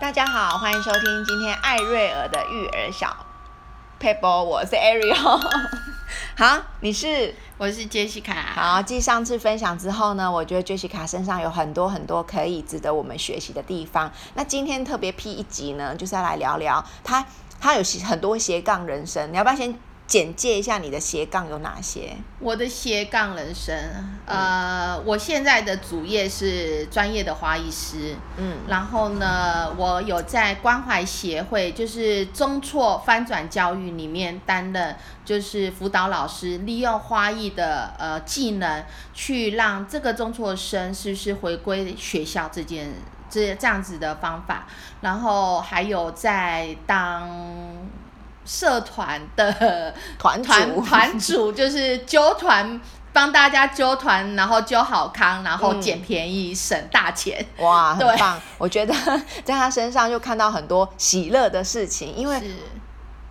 大家好，欢迎收听今天艾瑞尔的育儿小 Pap，我是 Ariel。好，你是？我是 Jessica。好，继上次分享之后呢，我觉得 Jessica 身上有很多很多可以值得我们学习的地方。那今天特别 P 一集呢，就是要来聊聊他，他有很多斜杠人生，你要不要先？简介一下你的斜杠有哪些？我的斜杠人生，呃，我现在的主业是专业的花艺师，嗯，然后呢，我有在关怀协会，就是中辍翻转教育里面担任，就是辅导老师，利用花艺的呃技能，去让这个中辍生是不是回归学校这件这这样子的方法，然后还有在当。社团的 团团团主就是揪团，帮大家揪团，然后揪好康，然后捡便宜，嗯、省大钱。哇，很棒！我觉得在他身上就看到很多喜乐的事情，因为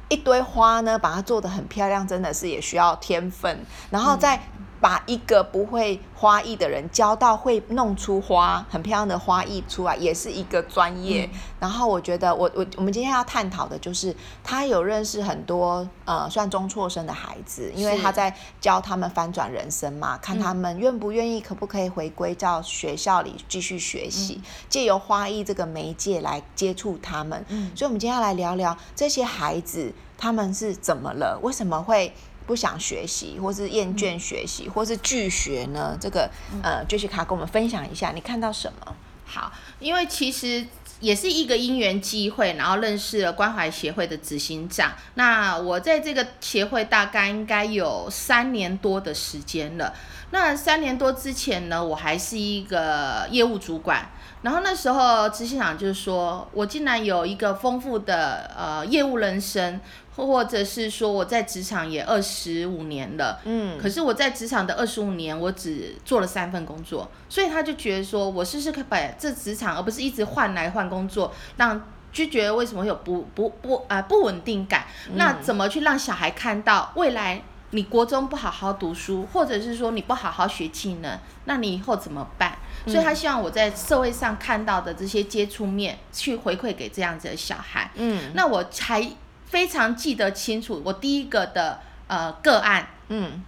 一堆花呢，把它做得很漂亮，真的是也需要天分。然后在。嗯把一个不会花艺的人教到会弄出花很漂亮的花艺出来，也是一个专业。嗯、然后我觉得我，我我我们今天要探讨的就是，他有认识很多呃算中辍生的孩子，因为他在教他们翻转人生嘛，看他们愿不愿意，可不可以回归到学校里继续学习，嗯、借由花艺这个媒介来接触他们。嗯、所以，我们今天要来聊聊这些孩子他们是怎么了，为什么会？不想学习，或是厌倦学习，嗯、或是拒学呢？这个呃，Jessica 跟我们分享一下，你看到什么？好，因为其实也是一个因缘机会，然后认识了关怀协会的执行长。那我在这个协会大概应该有三年多的时间了。那三年多之前呢，我还是一个业务主管。然后那时候执行长就是说，我竟然有一个丰富的呃业务人生。或者是说我在职场也二十五年了，嗯，可是我在职场的二十五年，我只做了三份工作，所以他就觉得说，我试试看把这职场，而不是一直换来换工作，让就觉得为什么会有不不不啊、呃、不稳定感？那怎么去让小孩看到未来你国中不好好读书，或者是说你不好好学技能，那你以后怎么办？所以他希望我在社会上看到的这些接触面，去回馈给这样子的小孩，嗯，那我才。非常记得清楚，我第一个的呃个案，嗯，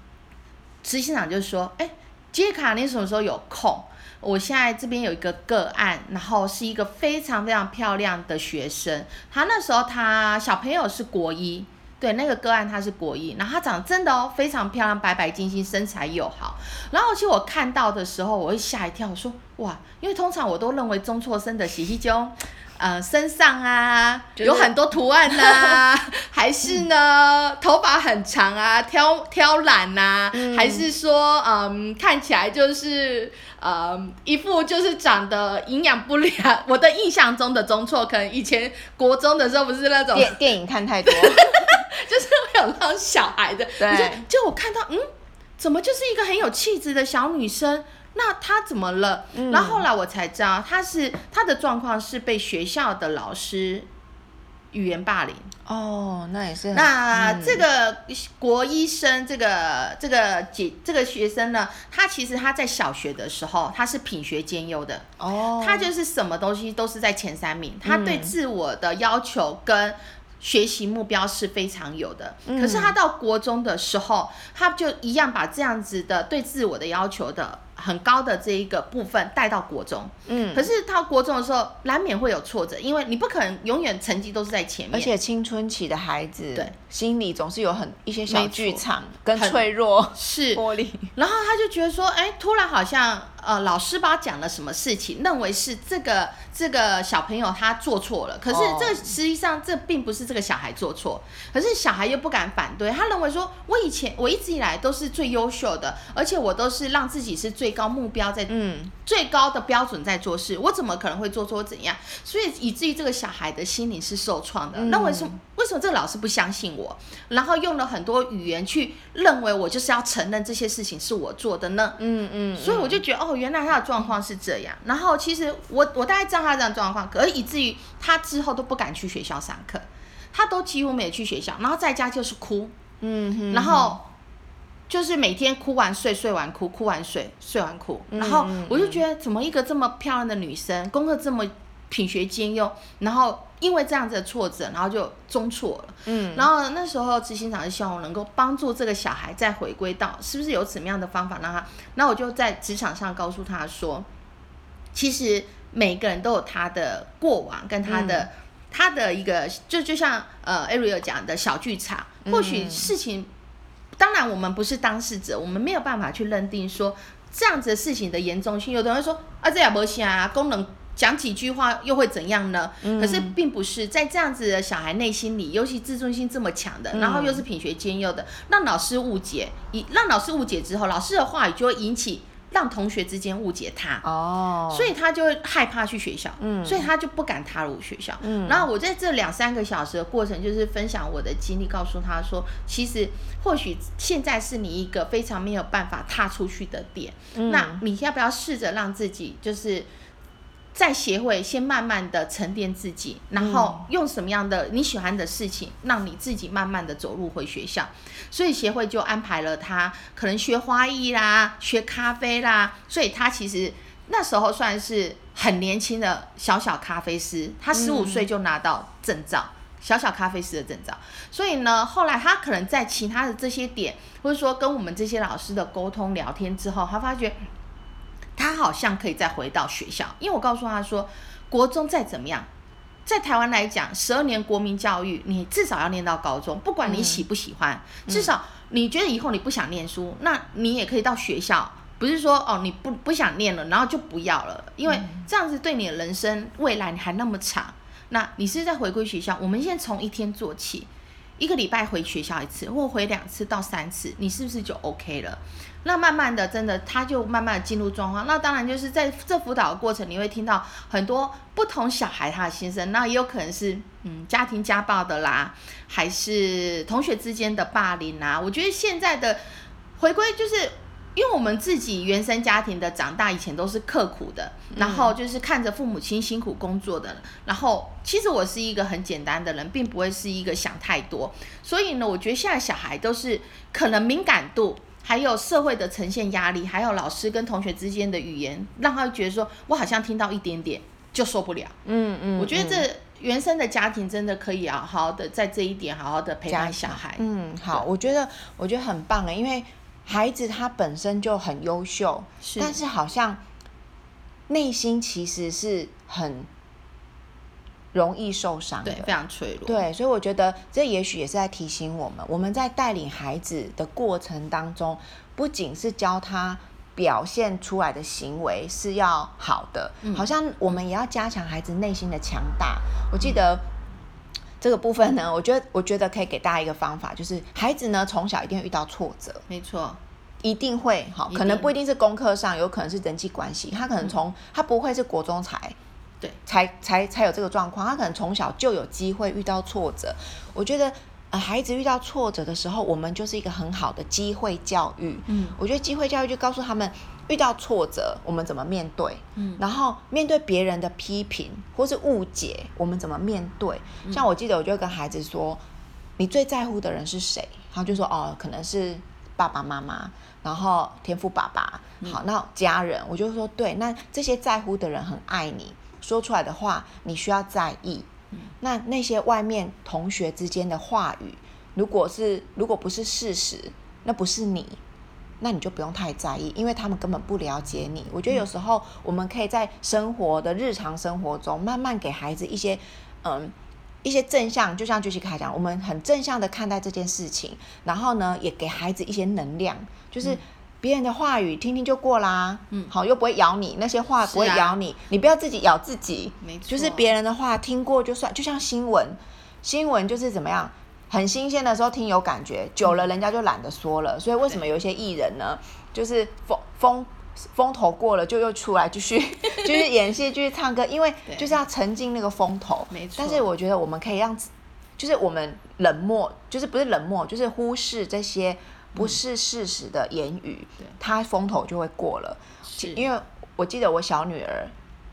执行长就说，哎，杰卡，你什么时候有空？我现在这边有一个个案，然后是一个非常非常漂亮的学生，他那时候他小朋友是国一，对，那个个案他是国一，然后他长得真的哦非常漂亮，白白净净，身材又好，然后其实我看到的时候，我会吓一跳，我说哇，因为通常我都认为中辍生的喜喜中。呃，身上啊，就是、有很多图案呐、啊，还是呢，头发很长啊，挑挑染呐、啊，嗯、还是说，嗯，看起来就是，呃，一副就是长得营养不良。我的印象中的中错，可能以前国中的时候不是那种电电影看太多，就是会有那种小孩的，对，就我看到，嗯，怎么就是一个很有气质的小女生？那他怎么了？嗯、然后后来我才知道，他是他的状况是被学校的老师语言霸凌。哦，那也是。那这个国医生，这个这个姐这个学生呢，他其实他在小学的时候，他是品学兼优的。哦。他就是什么东西都是在前三名，他对自我的要求跟学习目标是非常有的。嗯、可是他到国中的时候，他就一样把这样子的对自我的要求的。很高的这一个部分带到国中，嗯，可是到国中的时候难免会有挫折，因为你不可能永远成绩都是在前面，而且青春期的孩子，对，心里总是有很一些小剧场跟脆弱，是。玻璃。然后他就觉得说，哎，突然好像呃老师把他讲了什么事情，认为是这个这个小朋友他做错了，可是这实际上这并不是这个小孩做错，可是小孩又不敢反对，他认为说，我以前我一直以来都是最优秀的，而且我都是让自己是最。最高目标在，嗯，最高的标准在做事，我怎么可能会做错怎样？所以以至于这个小孩的心灵是受创的。那为什么为什么这个老师不相信我？然后用了很多语言去认为我就是要承认这些事情是我做的呢？嗯嗯。所以我就觉得哦，原来他的状况是这样。然后其实我我大概知道他这样状况，可是以至于他之后都不敢去学校上课，他都几乎没有去学校，然后在家就是哭。嗯哼。然后。就是每天哭完睡，睡完哭，哭完睡，睡完哭。然后我就觉得，怎么一个这么漂亮的女生，功课这么品学兼优，然后因为这样子的挫折，然后就中错了。嗯，然后那时候执行长就希望我能够帮助这个小孩再回归到是不是有怎么样的方法让他，那我就在职场上告诉他说，其实每个人都有他的过往跟他的、嗯、他的一个，就就像呃 Ariel 讲的小剧场，或许事情，嗯、当然我们不是当事者，我们没有办法去认定说这样子的事情的严重性。有的人说啊，这也不行啊，功能。讲几句话又会怎样呢？嗯、可是并不是在这样子的小孩内心里，尤其自尊心这么强的，嗯、然后又是品学兼优的，让老师误解，一让老师误解之后，老师的话语就会引起让同学之间误解他。哦，所以他就会害怕去学校，嗯，所以他就不敢踏入学校。嗯，然后我在这两三个小时的过程，就是分享我的经历，告诉他说，其实或许现在是你一个非常没有办法踏出去的点，嗯、那你要不要试着让自己就是。在协会先慢慢的沉淀自己，然后用什么样的你喜欢的事情，让你自己慢慢的走入回学校。所以协会就安排了他可能学花艺啦，学咖啡啦。所以他其实那时候算是很年轻的小小咖啡师，他十五岁就拿到证照，小小咖啡师的证照。所以呢，后来他可能在其他的这些点，或者说跟我们这些老师的沟通聊天之后，他发觉。他好像可以再回到学校，因为我告诉他说，国中再怎么样，在台湾来讲，十二年国民教育，你至少要念到高中，不管你喜不喜欢，嗯、至少你觉得以后你不想念书，那你也可以到学校，不是说哦你不不想念了，然后就不要了，因为这样子对你的人生未来你还那么长，那你是在回归学校，我们现在从一天做起，一个礼拜回学校一次，或回两次到三次，你是不是就 OK 了？那慢慢的，真的他就慢慢的进入状况。那当然就是在这辅导的过程，你会听到很多不同小孩他的心声。那也有可能是嗯家庭家暴的啦，还是同学之间的霸凌啊。我觉得现在的回归就是，因为我们自己原生家庭的长大，以前都是刻苦的，然后就是看着父母亲辛苦工作的。然后其实我是一个很简单的人，并不会是一个想太多。所以呢，我觉得现在小孩都是可能敏感度。还有社会的呈现压力，还有老师跟同学之间的语言，让他觉得说，我好像听到一点点就受不了。嗯嗯，我觉得这原生的家庭真的可以好好的在这一点好好的陪伴小孩。嗯，好，我觉得我觉得很棒啊，因为孩子他本身就很优秀，是，但是好像内心其实是很。容易受伤，对，非常脆弱。对，所以我觉得这也许也是在提醒我们，我们在带领孩子的过程当中，不仅是教他表现出来的行为是要好的，嗯、好像我们也要加强孩子内心的强大。我记得这个部分呢，我觉得我觉得可以给大家一个方法，就是孩子呢从小一定会遇到挫折，没错，一定会好，可能不一定是功课上，有可能是人际关系，他可能从、嗯、他不会是国中才。对，才才才有这个状况，他可能从小就有机会遇到挫折。我觉得，呃，孩子遇到挫折的时候，我们就是一个很好的机会教育。嗯，我觉得机会教育就告诉他们，遇到挫折我们怎么面对。嗯，然后面对别人的批评或是误解，我们怎么面对？像我记得，我就跟孩子说，你最在乎的人是谁？他就说，哦，可能是爸爸妈妈，然后天赋爸爸。好，那家人，我就说，对，那这些在乎的人很爱你。说出来的话，你需要在意。那那些外面同学之间的话语，如果是如果不是事实，那不是你，那你就不用太在意，因为他们根本不了解你。我觉得有时候我们可以在生活的日常生活中，慢慢给孩子一些嗯一些正向，就像 Jessica 讲，我们很正向的看待这件事情，然后呢，也给孩子一些能量，就是。别人的话语听听就过啦，嗯，好，又不会咬你，那些话不会咬你，啊、你不要自己咬自己，没错，就是别人的话听过就算，就像新闻，新闻就是怎么样，很新鲜的时候听有感觉，久了人家就懒得说了，嗯、所以为什么有一些艺人呢，就是风风风头过了就又出来继续 继续演戏继续唱歌，因为就是要沉浸那个风头，没错。但是我觉得我们可以让，就是我们冷漠，就是不是冷漠，就是忽视这些。不是事实的言语，他、嗯、风头就会过了。因为我记得我小女儿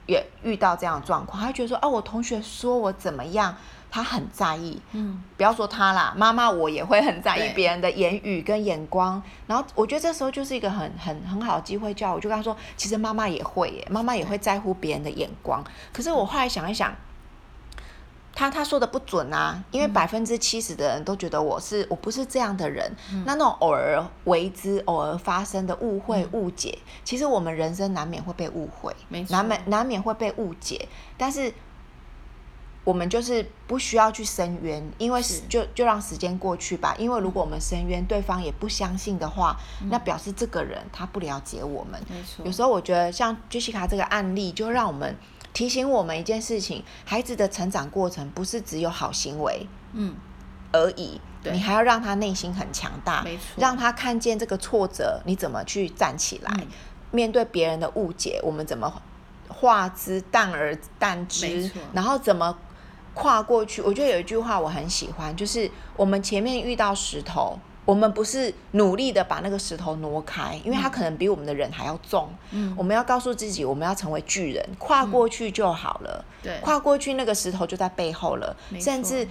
也遇到这样的状况，她觉得说，哦，我同学说我怎么样，她很在意。嗯，不要说她啦，妈妈我也会很在意别人的言语跟眼光。然后我觉得这时候就是一个很很很好的机会，叫我就跟她说，其实妈妈也会耶，妈妈也会在乎别人的眼光。可是我后来想一想。他他说的不准啊，因为百分之七十的人都觉得我是我不是这样的人。嗯、那那种偶尔为之、偶尔发生的误会、嗯、误解，其实我们人生难免会被误会，难免难免会被误解。但是我们就是不需要去申冤，因为就就让时间过去吧。因为如果我们申冤，对方也不相信的话，嗯、那表示这个人他不了解我们。没错，有时候我觉得像 Jessica 这个案例，就让我们。提醒我们一件事情：孩子的成长过程不是只有好行为，嗯，而已。你还要让他内心很强大，没错，让他看见这个挫折，你怎么去站起来？嗯、面对别人的误解，我们怎么化之淡而淡之？然后怎么跨过去？我觉得有一句话我很喜欢，就是我们前面遇到石头。我们不是努力的把那个石头挪开，因为它可能比我们的人还要重。嗯，我们要告诉自己，我们要成为巨人，跨过去就好了。对，跨过去那个石头就在背后了。甚至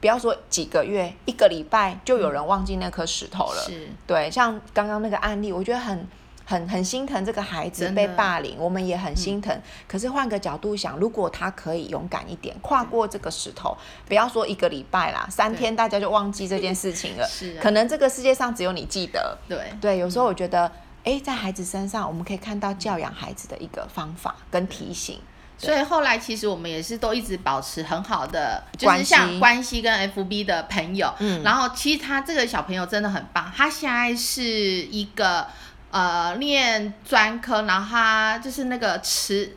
不要说几个月，一个礼拜就有人忘记那颗石头了。是，对，像刚刚那个案例，我觉得很。很很心疼这个孩子被霸凌，我们也很心疼。嗯、可是换个角度想，如果他可以勇敢一点，跨过这个石头，不要说一个礼拜啦，三天大家就忘记这件事情了。是、啊，可能这个世界上只有你记得。对对，有时候我觉得，哎、欸，在孩子身上，我们可以看到教养孩子的一个方法跟提醒。所以后来其实我们也是都一直保持很好的，就是像关系跟 FB 的朋友。嗯，然后其实他这个小朋友真的很棒，他现在是一个。呃，念专科，然后他就是那个齿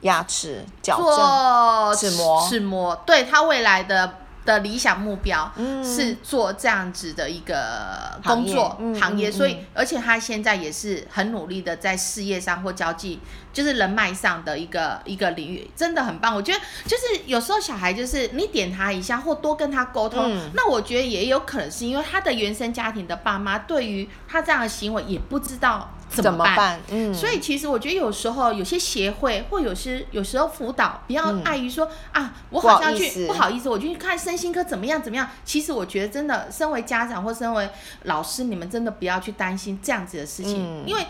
牙齿矫正，齿模齿模，对他未来的的理想目标是做这样子的一个工作行业，所以而且他现在也是很努力的在事业上或交际，就是人脉上的一个一个领域，真的很棒。我觉得就是有时候小孩就是你点他一下或多跟他沟通，嗯、那我觉得也有可能是因为他的原生家庭的爸妈对于他这样的行为也不知道。怎么办？嗯，所以其实我觉得有时候有些协会或有些有时候辅导，不要碍于说、嗯、啊，我好像去不好意思，我就去看身心科怎么样怎么样。其实我觉得真的，身为家长或身为老师，你们真的不要去担心这样子的事情，嗯、因为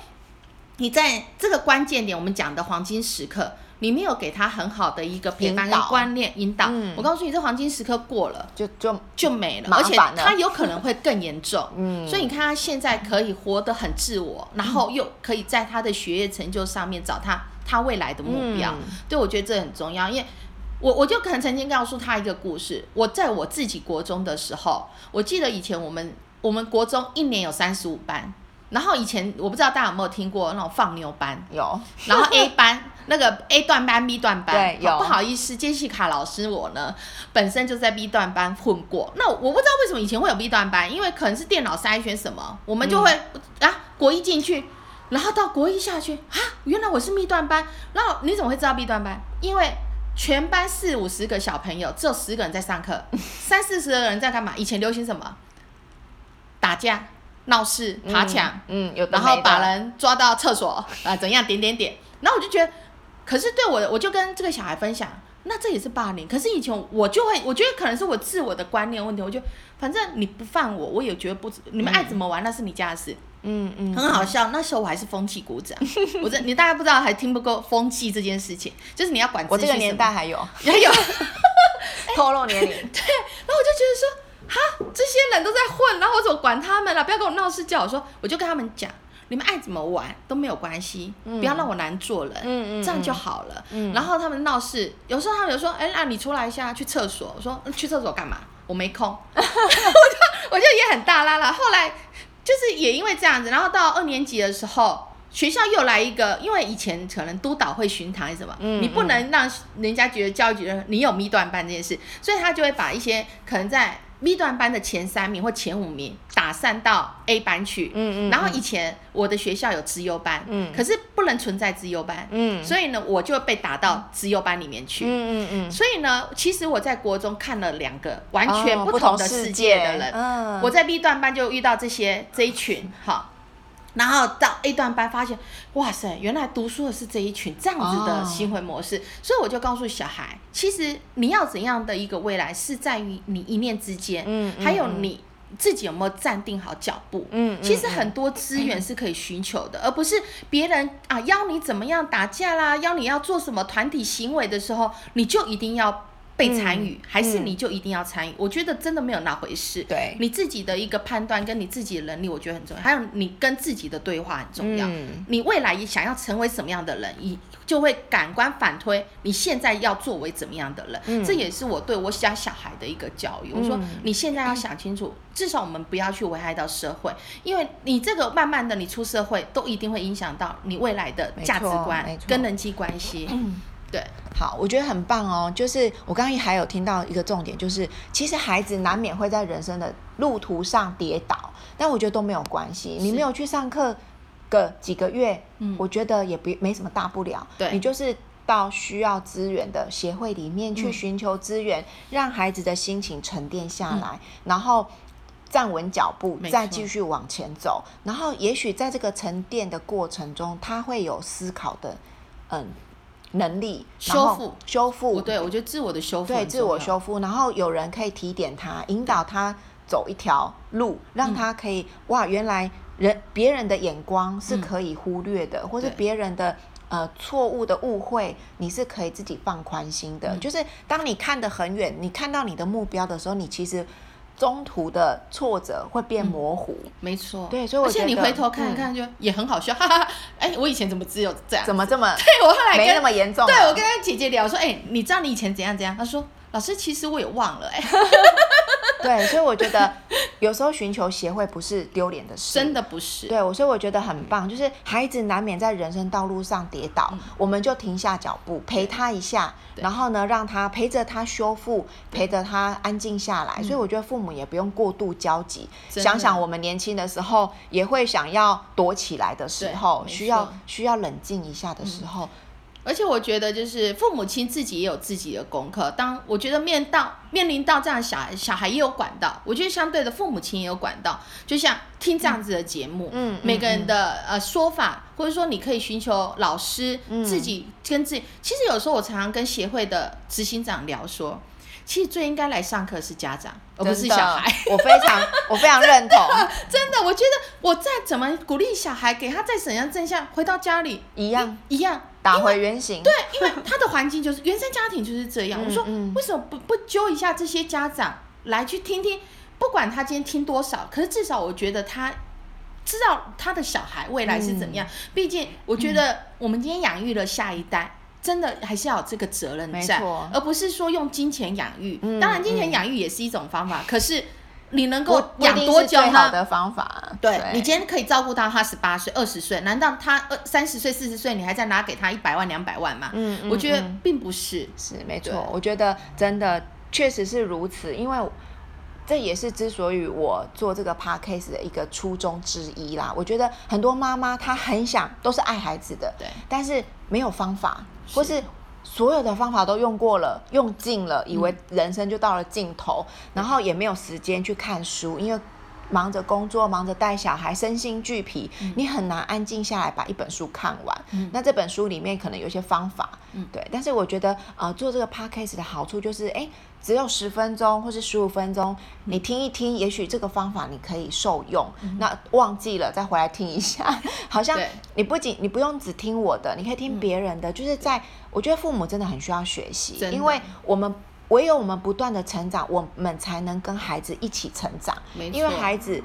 你在这个关键点，我们讲的黄金时刻。你没有给他很好的一个陪伴跟观念引导，嗯、我告诉你，这黄金时刻过了就就就没了，了而且他有可能会更严重。嗯，所以你看他现在可以活得很自我，嗯、然后又可以在他的学业成就上面找他他未来的目标。嗯、对，我觉得这很重要，因为我我就可能曾经告诉他一个故事。我在我自己国中的时候，我记得以前我们我们国中一年有三十五班，然后以前我不知道大家有没有听过那种放牛班，有，然后 A 班。那个 A 段班、B 段班，对，有。不好意思，杰西卡老师我呢，本身就在 B 段班混过。那我不知道为什么以前会有 B 段班，因为可能是电脑筛选什么，我们就会、嗯、啊国一进去，然后到国一下去啊，原来我是 B 段班。然后你怎么会知道 B 段班？因为全班四五十个小朋友，只有十个人在上课，三四十个人在干嘛？以前流行什么？打架、闹事、爬墙，嗯，有，然后把人抓到厕所啊，怎样？点点点。然后我就觉得。可是对我，我就跟这个小孩分享，那这也是霸凌。可是以前我就会，我觉得可能是我自我的观念问题。我就反正你不犯我，我也觉得不，你们爱怎么玩、嗯、那是你家的事。嗯嗯，很好笑。那时候我还是风气鼓掌，我这你大家不知道还听不够风气这件事情，就是你要管。我这个年代还有还有 透露年龄。对，然后我就觉得说，哈，这些人都在混，然后我怎么管他们了？不要跟我闹事叫我说，我就跟他们讲。你们爱怎么玩都没有关系，嗯、不要让我难做人，嗯嗯、这样就好了。嗯、然后他们闹事，有时候他们有说：“哎，那你出来一下，去厕所。”我说：“去厕所干嘛？我没空。”我就我就也很大啦啦。后来就是也因为这样子，然后到二年级的时候，学校又来一个，因为以前可能督导会巡堂还是什么，嗯、你不能让人家觉得教育局你有密段班这件事，所以他就会把一些可能在。B 段班的前三名或前五名打散到 A 班去，嗯嗯，然后以前我的学校有资优班，嗯，可是不能存在资优班，嗯，所以呢，我就被打到资优班里面去，嗯嗯嗯，所以呢，其实我在国中看了两个完全不同的世界的人，嗯，我在 B 段班就遇到这些这一群，哈，然后到 A 段班发现，哇塞，原来读书的是这一群这样子的行为模式，哦、所以我就告诉小孩，其实你要怎样的一个未来，是在于你一念之间，嗯，还有你自己有没有站定好脚步，嗯，其实很多资源是可以寻求的，嗯、而不是别人啊邀你怎么样打架啦，邀你要做什么团体行为的时候，你就一定要。被参与、嗯、还是你就一定要参与？嗯、我觉得真的没有那回事。对，你自己的一个判断跟你自己的能力，我觉得很重要。还有你跟自己的对话很重要。嗯、你未来也想要成为什么样的人，你就会感官反推你现在要作为怎么样的人。嗯、这也是我对我家小孩的一个教育。嗯、我说你现在要想清楚，至少我们不要去危害到社会，因为你这个慢慢的你出社会，都一定会影响到你未来的价值观跟人际关系。嗯。对，好，我觉得很棒哦。就是我刚刚还有听到一个重点，就是其实孩子难免会在人生的路途上跌倒，但我觉得都没有关系。你没有去上课个几个月，嗯，我觉得也不没什么大不了。对，你就是到需要资源的协会里面去寻求资源，嗯，让孩子的心情沉淀下来，嗯，然后站稳脚步，再继续往前走。然后也许在这个沉淀的过程中，他会有思考的，嗯。能力修复。修复，对，我觉得自我的修复，对，自我修复，然后有人可以提点他，引导他走一条路，让他可以、嗯、哇，原来人别人的眼光是可以忽略的，嗯、或是别人的呃错误的误会，你是可以自己放宽心的。嗯、就是当你看得很远，你看到你的目标的时候，你其实。中途的挫折会变模糊，嗯、没错。对，所以我觉得，而且你回头看一看，就也很好笑，嗯、哈哈哈。哎，我以前怎么只有这样？怎么这么？对，我后来没那么严重。对，我跟他姐姐聊说，哎，你知道你以前怎样怎样？她说，老师，其实我也忘了，哎。对，所以我觉得有时候寻求协会不是丢脸的事，真的不是。对，所以我觉得很棒，就是孩子难免在人生道路上跌倒，嗯、我们就停下脚步陪他一下，然后呢，让他陪着他修复，陪着他安静下来。所以我觉得父母也不用过度焦急，嗯、想想我们年轻的时候也会想要躲起来的时候，需要需要冷静一下的时候。嗯而且我觉得，就是父母亲自己也有自己的功课。当我觉得面到面临到这样小孩，小孩也有管道。我觉得相对的，父母亲也有管道。就像听这样子的节目，嗯，每个人的呃说法，或者说你可以寻求老师，嗯自己跟自己。其实有时候我常常跟协会的执行长聊说，其实最应该来上课是家长，而不是小孩。我非常我非常认同，真的，我觉得我再怎么鼓励小孩，给他再怎样正向，回到家里一样一样。打回原形，对，因为他的环境就是原生家庭就是这样。我说，为什么不不揪一下这些家长来去听听？不管他今天听多少，可是至少我觉得他知道他的小孩未来是怎么样。毕竟，我觉得我们今天养育了下一代，真的还是要有这个责任在，而不是说用金钱养育。当然，金钱养育也是一种方法，可是。你能够养多久呢？好的方法，对，对你今天可以照顾到他十八岁、二十岁，难道他二三十岁、四十岁，你还在拿给他一百万、两百万吗？嗯，嗯，我觉得并不是，是没错。我觉得真的确实是如此，因为这也是之所以我做这个 podcast 的一个初衷之一啦。我觉得很多妈妈她很想都是爱孩子的，对，但是没有方法，是或是。所有的方法都用过了，用尽了，以为人生就到了尽头，嗯、然后也没有时间去看书，因为忙着工作，忙着带小孩，身心俱疲，嗯、你很难安静下来把一本书看完。嗯、那这本书里面可能有些方法，嗯、对。但是我觉得，呃，做这个 podcast 的好处就是，哎。只有十分钟或是十五分钟，你听一听，也许这个方法你可以受用。嗯、那忘记了再回来听一下，好像你不仅你不用只听我的，你可以听别人的。嗯、就是在我觉得父母真的很需要学习，因为我们唯有我们不断的成长，我们才能跟孩子一起成长。因为孩子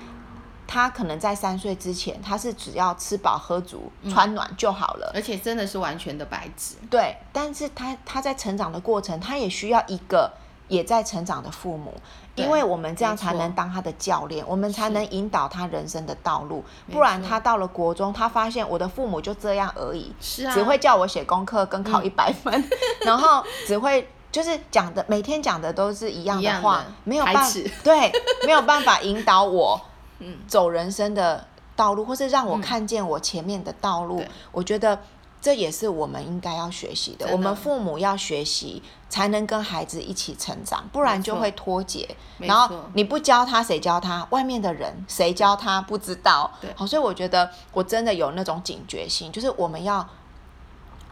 他可能在三岁之前，他是只要吃饱喝足、穿暖就好了，而且真的是完全的白纸。对，但是他他在成长的过程，他也需要一个。也在成长的父母，因为我们这样才能当他的教练，我们才能引导他人生的道路。不然他到了国中，他发现我的父母就这样而已，是啊，只会叫我写功课跟考一百分，然后只会就是讲的每天讲的都是一样的话，没有办法，对，没有办法引导我 走人生的道路，或是让我看见我前面的道路。我觉得这也是我们应该要学习的。的我们父母要学习，才能跟孩子一起成长，不然就会脱节。然后你不教他，谁教他？外面的人谁教他？不知道。对，好，所以我觉得我真的有那种警觉性，就是我们要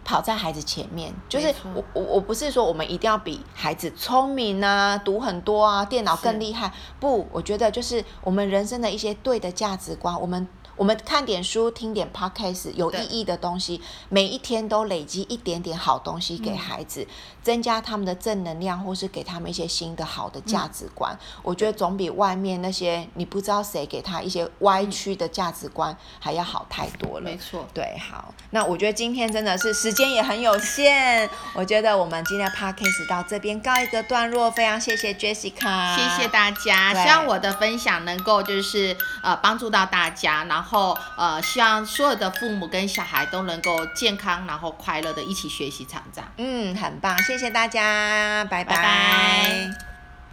跑在孩子前面。就是我我我不是说我们一定要比孩子聪明啊，读很多啊，电脑更厉害。不，我觉得就是我们人生的一些对的价值观，我们。我们看点书，听点 podcast，有意义的东西，每一天都累积一点点好东西给孩子，嗯、增加他们的正能量，或是给他们一些新的好的价值观。嗯、我觉得总比外面那些你不知道谁给他一些歪曲的价值观还要好太多了。没错，对，好，那我觉得今天真的是时间也很有限，我觉得我们今天 podcast 到这边告一个段落，非常谢谢 Jessica，谢谢大家，希望我的分享能够就是呃帮助到大家，然后。然后，呃，希望所有的父母跟小孩都能够健康，然后快乐的一起学习成长。嗯，很棒，谢谢大家，拜拜。拜拜。